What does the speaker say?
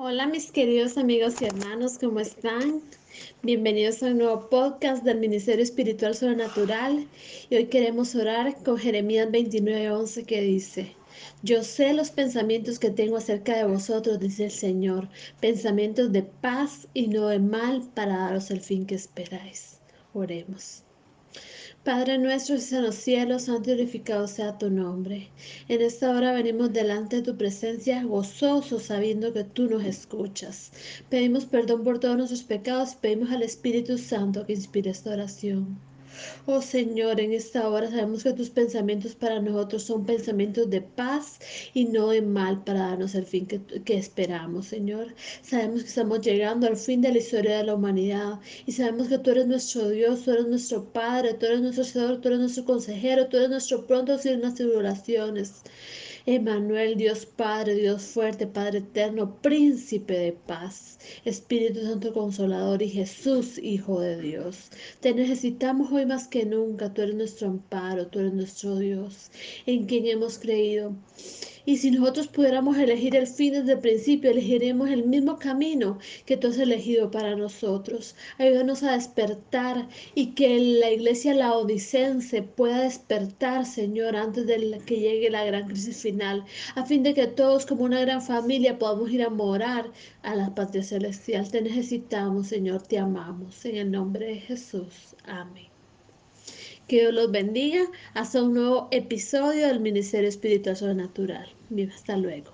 Hola mis queridos amigos y hermanos, ¿cómo están? Bienvenidos a un nuevo podcast del Ministerio Espiritual Sobrenatural y hoy queremos orar con Jeremías 29:11 que dice, Yo sé los pensamientos que tengo acerca de vosotros, dice el Señor, pensamientos de paz y no de mal para daros el fin que esperáis. Oremos. Padre nuestro que en los cielos, glorificado sea tu nombre. En esta hora venimos delante de tu presencia gozosos sabiendo que tú nos escuchas. Pedimos perdón por todos nuestros pecados y pedimos al Espíritu Santo que inspire esta oración. Oh Señor, en esta hora sabemos que tus pensamientos para nosotros son pensamientos de paz y no de mal para darnos el fin que, que, esperamos, Señor. Sabemos que estamos llegando al fin de la historia de la humanidad y sabemos que tú eres nuestro Dios, tú eres nuestro Padre, tú eres nuestro Señor, tú eres nuestro consejero, tú eres nuestro pronto en las tribulaciones. Emanuel, Dios Padre, Dios fuerte, Padre eterno, príncipe de paz, Espíritu Santo Consolador y Jesús, Hijo de Dios. Te necesitamos hoy más que nunca, tú eres nuestro amparo, tú eres nuestro Dios, en quien hemos creído. Y si nosotros pudiéramos elegir el fin desde el principio, elegiremos el mismo camino que tú has elegido para nosotros. Ayúdanos a despertar y que la iglesia laodicense pueda despertar, Señor, antes de que llegue la gran crisis final, a fin de que todos como una gran familia podamos ir a morar a la patria celestial. Te necesitamos, Señor, te amamos. En el nombre de Jesús. Amén. Que Dios los bendiga. Hasta un nuevo episodio del Ministerio Espiritual Sobrenatural. Hasta luego.